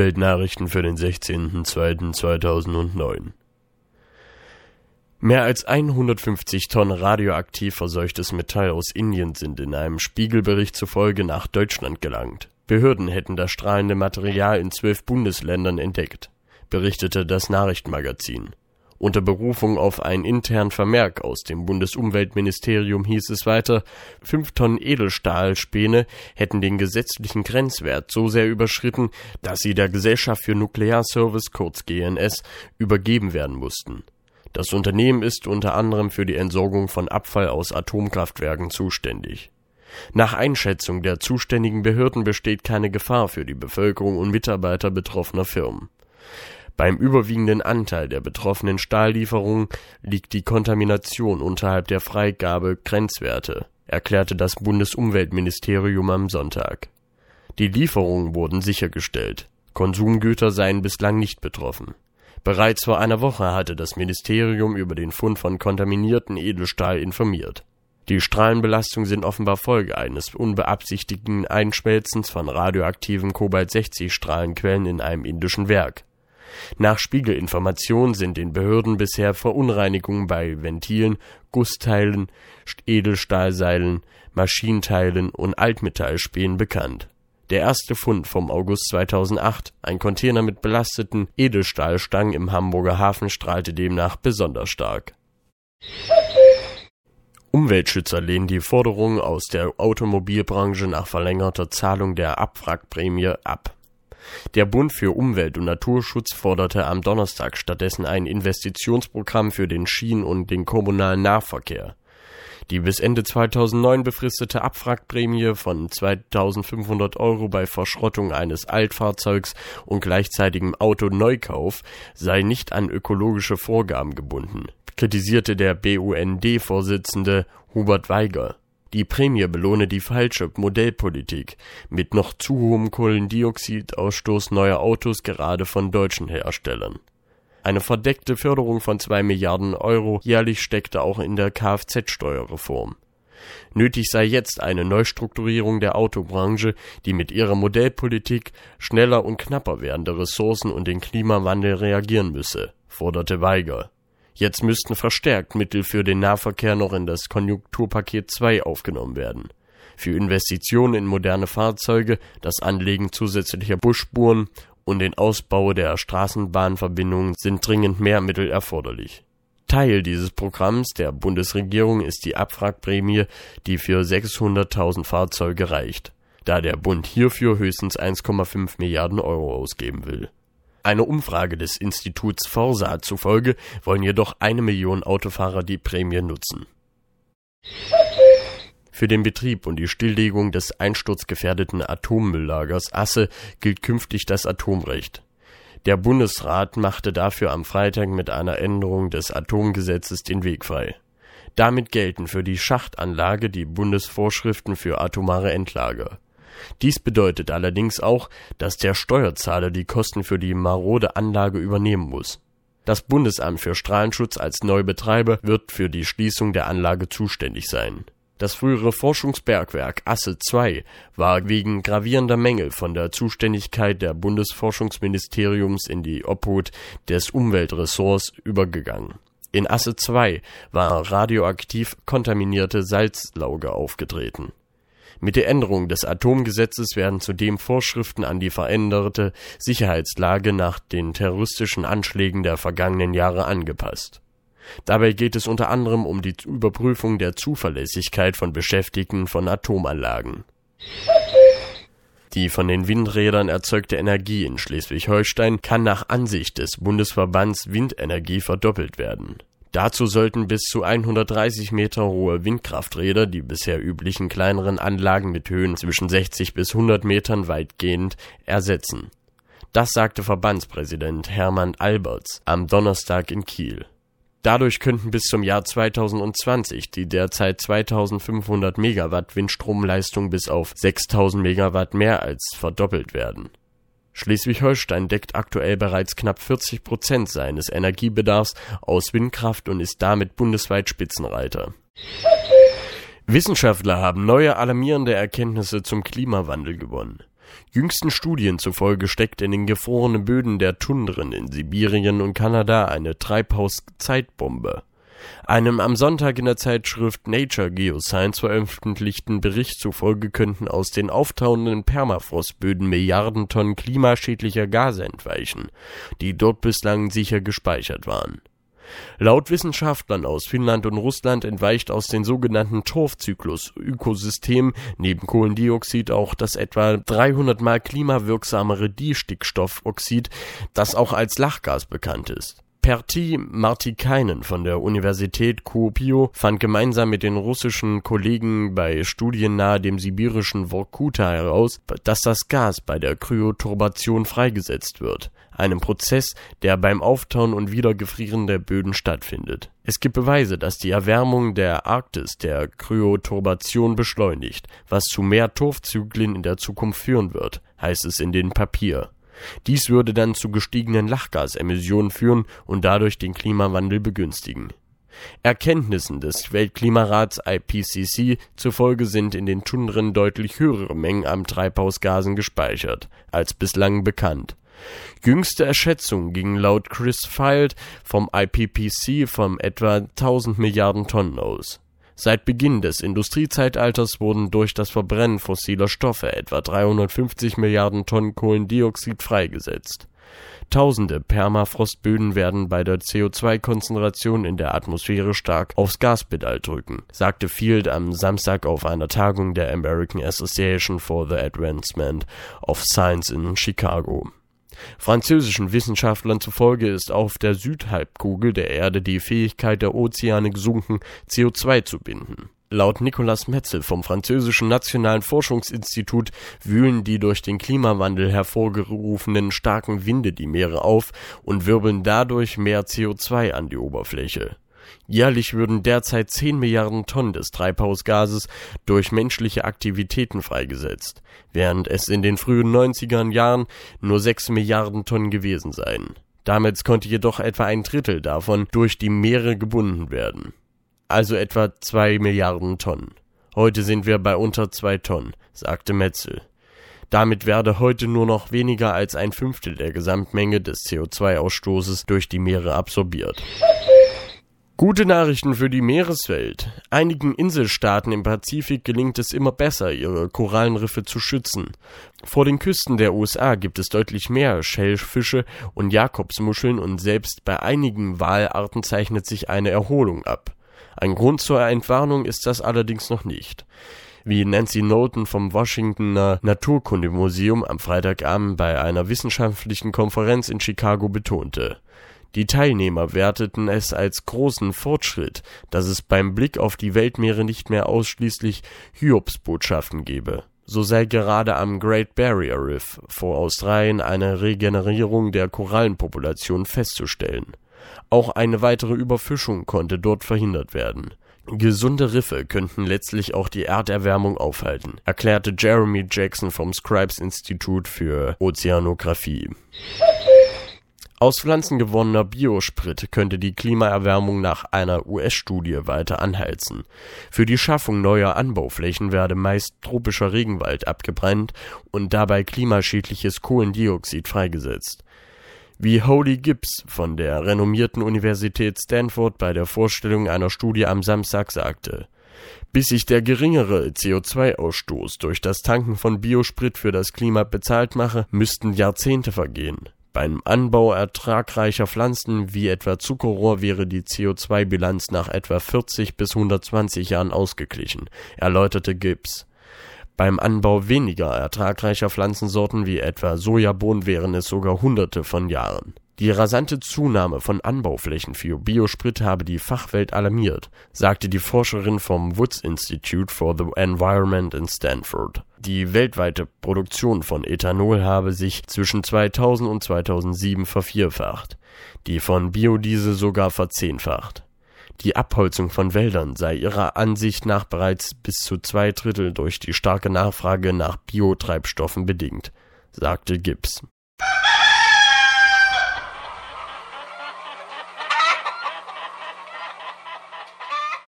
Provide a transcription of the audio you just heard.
Umweltnachrichten für den 16.02.2009 Mehr als 150 Tonnen radioaktiv verseuchtes Metall aus Indien sind in einem Spiegelbericht zufolge nach Deutschland gelangt. Behörden hätten das strahlende Material in zwölf Bundesländern entdeckt, berichtete das Nachrichtenmagazin. Unter Berufung auf einen internen Vermerk aus dem Bundesumweltministerium hieß es weiter, fünf Tonnen Edelstahlspäne hätten den gesetzlichen Grenzwert so sehr überschritten, dass sie der Gesellschaft für Nuklearservice kurz GNS übergeben werden mussten. Das Unternehmen ist unter anderem für die Entsorgung von Abfall aus Atomkraftwerken zuständig. Nach Einschätzung der zuständigen Behörden besteht keine Gefahr für die Bevölkerung und Mitarbeiter betroffener Firmen. Beim überwiegenden Anteil der betroffenen Stahllieferungen liegt die Kontamination unterhalb der Freigabe-Grenzwerte, erklärte das Bundesumweltministerium am Sonntag. Die Lieferungen wurden sichergestellt. Konsumgüter seien bislang nicht betroffen. Bereits vor einer Woche hatte das Ministerium über den Fund von kontaminierten Edelstahl informiert. Die Strahlenbelastung sind offenbar Folge eines unbeabsichtigten Einschmelzens von radioaktiven Kobalt-60-Strahlenquellen in einem indischen Werk. Nach Spiegelinformationen sind den Behörden bisher Verunreinigungen bei Ventilen, Gussteilen, Edelstahlseilen, Maschinenteilen und Altmetallspänen bekannt. Der erste Fund vom August 2008, ein Container mit belasteten Edelstahlstangen im Hamburger Hafen, strahlte demnach besonders stark. Umweltschützer lehnen die Forderung aus der Automobilbranche nach verlängerter Zahlung der Abwrackprämie ab. Der Bund für Umwelt und Naturschutz forderte am Donnerstag stattdessen ein Investitionsprogramm für den Schien- und den kommunalen Nahverkehr. Die bis Ende 2009 befristete Abwrackprämie von 2500 Euro bei Verschrottung eines Altfahrzeugs und gleichzeitigem Autoneukauf sei nicht an ökologische Vorgaben gebunden, kritisierte der BUND-Vorsitzende Hubert Weiger. Die Prämie belohne die falsche Modellpolitik mit noch zu hohem Kohlendioxidausstoß neuer Autos gerade von deutschen Herstellern. Eine verdeckte Förderung von zwei Milliarden Euro jährlich steckte auch in der Kfz-Steuerreform. Nötig sei jetzt eine Neustrukturierung der Autobranche, die mit ihrer Modellpolitik schneller und knapper werdende Ressourcen und den Klimawandel reagieren müsse, forderte Weiger. Jetzt müssten verstärkt Mittel für den Nahverkehr noch in das Konjunkturpaket 2 aufgenommen werden. Für Investitionen in moderne Fahrzeuge, das Anlegen zusätzlicher Busspuren und den Ausbau der Straßenbahnverbindungen sind dringend mehr Mittel erforderlich. Teil dieses Programms der Bundesregierung ist die Abwrackprämie, die für 600.000 Fahrzeuge reicht, da der Bund hierfür höchstens 1,5 Milliarden Euro ausgeben will. Einer Umfrage des Instituts Forsa zufolge wollen jedoch eine Million Autofahrer die Prämie nutzen. Für den Betrieb und die Stilllegung des einsturzgefährdeten Atommülllagers Asse gilt künftig das Atomrecht. Der Bundesrat machte dafür am Freitag mit einer Änderung des Atomgesetzes den Weg frei. Damit gelten für die Schachtanlage die Bundesvorschriften für atomare Endlager. Dies bedeutet allerdings auch, dass der Steuerzahler die Kosten für die marode Anlage übernehmen muss. Das Bundesamt für Strahlenschutz als Neubetreiber wird für die Schließung der Anlage zuständig sein. Das frühere Forschungsbergwerk Asse II war wegen gravierender Mängel von der Zuständigkeit der Bundesforschungsministeriums in die Obhut des Umweltressorts übergegangen. In Asse II war radioaktiv kontaminierte Salzlauge aufgetreten mit der Änderung des Atomgesetzes werden zudem Vorschriften an die veränderte Sicherheitslage nach den terroristischen Anschlägen der vergangenen Jahre angepasst. Dabei geht es unter anderem um die Überprüfung der Zuverlässigkeit von Beschäftigten von Atomanlagen. Die von den Windrädern erzeugte Energie in Schleswig-Holstein kann nach Ansicht des Bundesverbands Windenergie verdoppelt werden Dazu sollten bis zu 130 Meter hohe Windkrafträder die bisher üblichen kleineren Anlagen mit Höhen zwischen 60 bis 100 Metern weitgehend ersetzen. Das sagte Verbandspräsident Hermann Alberts am Donnerstag in Kiel. Dadurch könnten bis zum Jahr 2020 die derzeit 2500 Megawatt Windstromleistung bis auf 6000 Megawatt mehr als verdoppelt werden Schleswig-Holstein deckt aktuell bereits knapp 40 Prozent seines Energiebedarfs aus Windkraft und ist damit bundesweit Spitzenreiter. Wissenschaftler haben neue alarmierende Erkenntnisse zum Klimawandel gewonnen. Jüngsten Studien zufolge steckt in den gefrorenen Böden der Tundren in Sibirien und Kanada eine Treibhauszeitbombe. Einem am Sonntag in der Zeitschrift Nature Geoscience veröffentlichten Bericht zufolge könnten aus den auftauenden Permafrostböden Milliarden Tonnen klimaschädlicher Gase entweichen, die dort bislang sicher gespeichert waren. Laut Wissenschaftlern aus Finnland und Russland entweicht aus den sogenannten Torfzyklus-Ökosystemen neben Kohlendioxid auch das etwa 300 mal klimawirksamere Distickstoffoxid, das auch als Lachgas bekannt ist Pertti Martikainen von der Universität Kuopio fand gemeinsam mit den russischen Kollegen bei Studien nahe dem sibirischen Vorkuta heraus, dass das Gas bei der Kryoturbation freigesetzt wird, einem Prozess, der beim Auftauen und Wiedergefrieren der Böden stattfindet. Es gibt Beweise, dass die Erwärmung der Arktis der Kryoturbation beschleunigt, was zu mehr Torfzyklen in der Zukunft führen wird, heißt es in dem Papier dies würde dann zu gestiegenen Lachgasemissionen führen und dadurch den Klimawandel begünstigen. Erkenntnissen des Weltklimarats IPCC zufolge sind in den Tundren deutlich höhere Mengen an Treibhausgasen gespeichert als bislang bekannt. Jüngste Schätzungen gingen laut Chris Field vom IPCC von etwa 1000 Milliarden Tonnen aus Seit Beginn des Industriezeitalters wurden durch das Verbrennen fossiler Stoffe etwa 350 Milliarden Tonnen Kohlendioxid freigesetzt. Tausende Permafrostböden werden bei der CO2-Konzentration in der Atmosphäre stark aufs Gaspedal drücken, sagte Field am Samstag auf einer Tagung der American Association for the Advancement of Science in Chicago Französischen Wissenschaftlern zufolge ist auf der Südhalbkugel der Erde die Fähigkeit der Ozeane gesunken, CO2 zu binden. Laut Nicolas Metzel vom französischen Nationalen Forschungsinstitut wühlen die durch den Klimawandel hervorgerufenen starken Winde die Meere auf und wirbeln dadurch mehr CO2 an die Oberfläche Jährlich würden derzeit 10 Milliarden Tonnen des Treibhausgases durch menschliche Aktivitäten freigesetzt, während es in den frühen 90er Jahren nur 6 Milliarden Tonnen gewesen seien. Damit konnte jedoch etwa ein Drittel davon durch die Meere gebunden werden. Also etwa 2 Milliarden Tonnen. Heute sind wir bei unter 2 Tonnen, sagte Metzel. Damit werde heute nur noch weniger als ein Fünftel der Gesamtmenge des CO2-Ausstoßes durch die Meere absorbiert. Gute Nachrichten für die Meereswelt. Einigen Inselstaaten im Pazifik gelingt es immer besser, ihre Korallenriffe zu schützen. Vor den Küsten der USA gibt es deutlich mehr Schellfische und Jakobsmuscheln und selbst bei einigen Walarten zeichnet sich eine Erholung ab. Ein Grund zur Entwarnung ist das allerdings noch nicht. Wie Nancy Knowlton vom Washingtoner Naturkundemuseum am Freitagabend bei einer wissenschaftlichen Konferenz in Chicago betonte. Die Teilnehmer werteten es als großen Fortschritt, dass es beim Blick auf die Weltmeere nicht mehr ausschließlich Hiobsbotschaften gebe. So sei gerade am Great Barrier Reef vor Australien eine Regenerierung der Korallenpopulation festzustellen. Auch eine weitere Überfischung konnte dort verhindert werden. Gesunde Riffe könnten letztlich auch die Erderwärmung aufhalten, erklärte Jeremy Jackson vom Scripes Institut für Ozeanographie. Aus Pflanzen gewonnener Biosprit könnte die Klimaerwärmung nach einer US-Studie weiter anheizen. Für die Schaffung neuer Anbauflächen werde meist tropischer Regenwald abgebrannt und dabei klimaschädliches Kohlendioxid freigesetzt. Wie Holly Gibbs von der renommierten Universität Stanford bei der Vorstellung einer Studie am Samstag sagte bis sich der geringere CO2-Ausstoß durch das Tanken von Biosprit für das Klima bezahlt mache, müssten Jahrzehnte vergehen. Beim Anbau ertragreicher Pflanzen wie etwa Zuckerrohr wäre die CO2-Bilanz nach etwa 40 bis 120 Jahren ausgeglichen, erläuterte Gibbs. Beim Anbau weniger ertragreicher Pflanzensorten wie etwa Sojabohnen wären es sogar Hunderte von Jahren die rasante Zunahme von Anbauflächen für Biosprit habe die Fachwelt alarmiert, sagte die Forscherin vom Woods Institute for the Environment in Stanford. Die weltweite Produktion von Ethanol habe sich zwischen 2000 und 2007 vervierfacht, die von Biodiesel sogar verzehnfacht. Die Abholzung von Wäldern sei ihrer Ansicht nach bereits bis zu zwei Drittel durch die starke Nachfrage nach Biotreibstoffen bedingt, sagte Gibbs